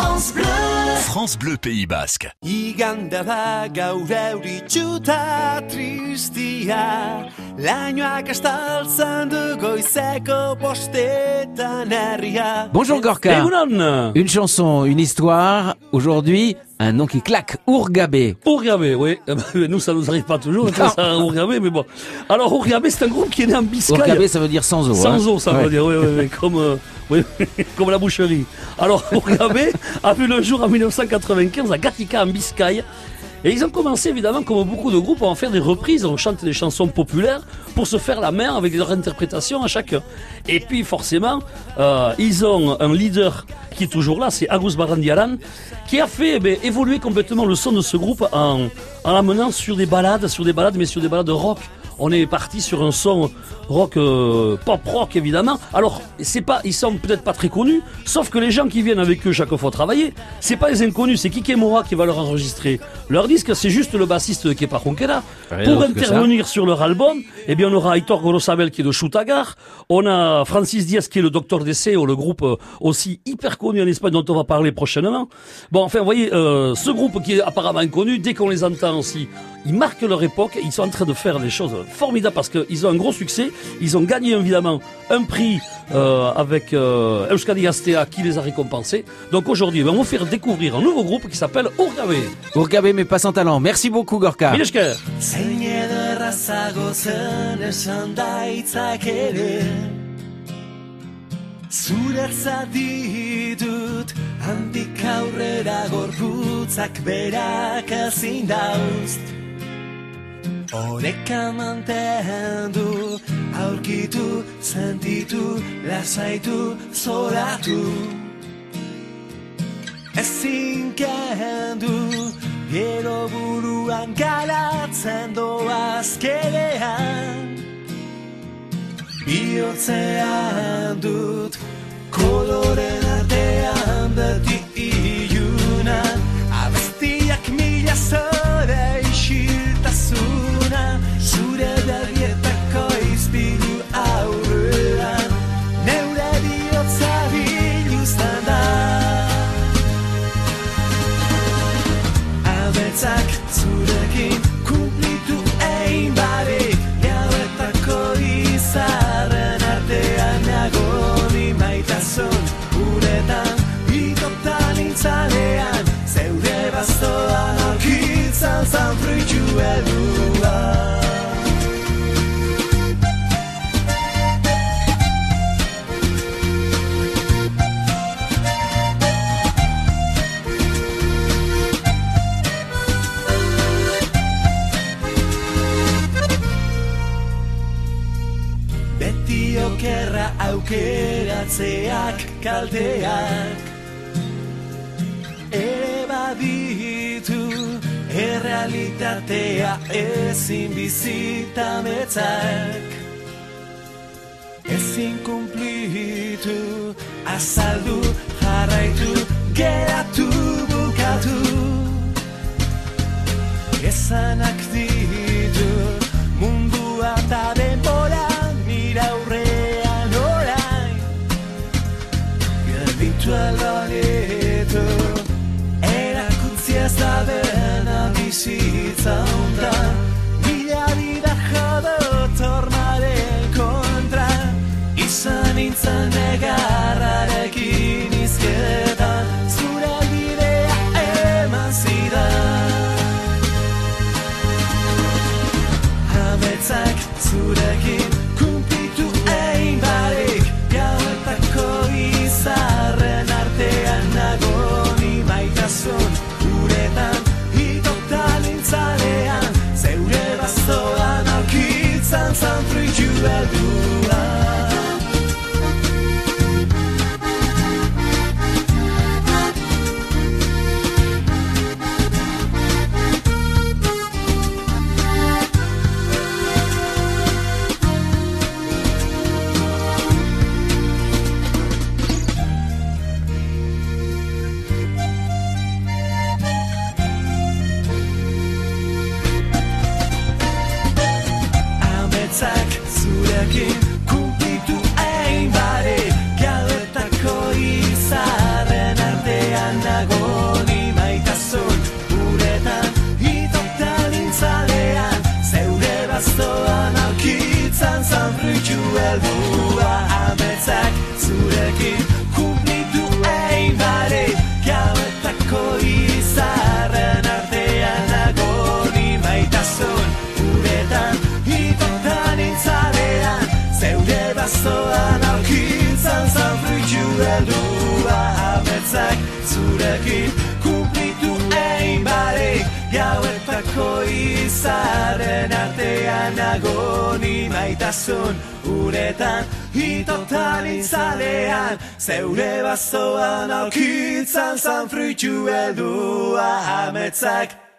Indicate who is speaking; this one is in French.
Speaker 1: France Bleu. France Bleu Pays Basque.
Speaker 2: Iganda da gaur euritxuta tristia Lainoak estaltzen du goizeko postetan herria
Speaker 3: Bonjour Gorka.
Speaker 4: Egunon
Speaker 3: Une chanson, une histoire. Aujourd'hui, un nom qui claque. Ourgabé.
Speaker 4: Ourgabé, oui. Nous, ça nous arrive pas toujours, Ourgabé, mais bon. Alors, Ourgabé, c'est un groupe qui est né en Biscaye.
Speaker 3: Ourgabé, ça veut dire sans eau.
Speaker 4: Sans
Speaker 3: hein.
Speaker 4: eau, ça
Speaker 3: Ouais.
Speaker 4: veut dire, oui, oui, oui, comme, euh, oui, comme la boucherie. Alors, Ourgabé a vu le jour en 1995 à Gatica, en Biscaye. Et ils ont commencé, évidemment, comme beaucoup de groupes, à en faire des reprises. On chante des chansons populaires pour se faire la main avec leur interprétation à chacun. Et puis, forcément, euh, ils ont un leader qui est toujours là, c'est Agus Barandiaran, qui a fait eh ben, évoluer complètement le son de ce groupe en, en l'amenant sur des balades, sur des balades, mais sur des balades rock. On est parti sur un son rock, euh, pop rock évidemment. Alors, c'est pas, ils sont peut-être pas très connus, sauf que les gens qui viennent avec eux chaque fois travailler, c'est pas les inconnus, c'est Kike Mora qui va leur enregistrer leur disque. C'est juste le bassiste Kepa Ronquera.
Speaker 3: Rien
Speaker 4: Pour intervenir sur leur album, eh bien, on aura Aitor Gorosabel qui est de Chutagar, on a Francis Diaz qui est le docteur d'essai, ou le groupe euh, aussi hyper connu en Espagne dont on va parler prochainement. Bon, enfin, vous voyez, euh, ce groupe qui est apparemment inconnu, dès qu'on les entend aussi, ils marquent leur époque, ils sont en train de faire des choses formidables parce qu'ils ont un gros succès, ils ont gagné évidemment un prix euh, avec euh, Euskadi Astea qui les a récompensés. Donc aujourd'hui, ben, on va vous faire découvrir un nouveau groupe qui s'appelle Urgabe.
Speaker 3: Ourgabé, mais pas sans talent. Merci beaucoup Gorka.
Speaker 4: Milesker.
Speaker 2: Zein ederrazago zen esan daitzak ere Zuretzat ditut handik aurrera gorputzak berak ezin dauzt Oreka mantendu, aurkitu, sentitu, lasaitu, zoratu. Ezin kendu, gero buruan galatzen doaz kerean. Biotzean dut, koloren artean beti Alltag zu der aukeratzeak kalteak. Ere baditu errealitatea ezin bizita metzak. Ezin kumplitu, azaldu, jarraitu, geratu, bukatu. Ezanak ditu sound through you, I'll do. skin galdua abetzak zurekin kumplitu egin barek gauetako izaren artean agoni maitasun. Uretan hitotan itzalean zeure bazoan aukitzan zan fruitu edua ametzak.